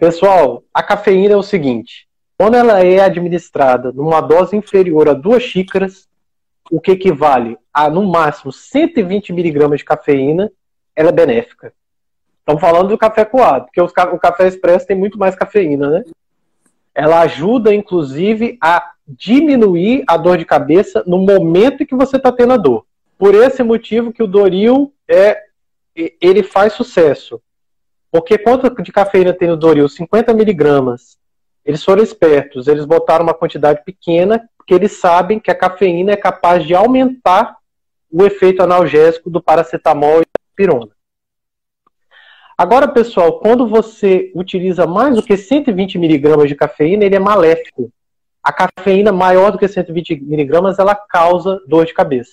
Pessoal, a cafeína é o seguinte: quando ela é administrada numa dose inferior a duas xícaras, o que equivale a no máximo 120 miligramas de cafeína, ela é benéfica. Estamos falando do café coado, porque o café expresso tem muito mais cafeína, né? Ela ajuda, inclusive, a diminuir a dor de cabeça no momento em que você está tendo a dor. Por esse motivo que o Doril é, ele faz sucesso. Porque quanto de cafeína tem no Doril? 50 miligramas. Eles foram espertos, eles botaram uma quantidade pequena, porque eles sabem que a cafeína é capaz de aumentar o efeito analgésico do paracetamol e da pirona. Agora, pessoal, quando você utiliza mais do que 120 miligramas de cafeína, ele é maléfico. A cafeína maior do que 120 miligramas, ela causa dor de cabeça.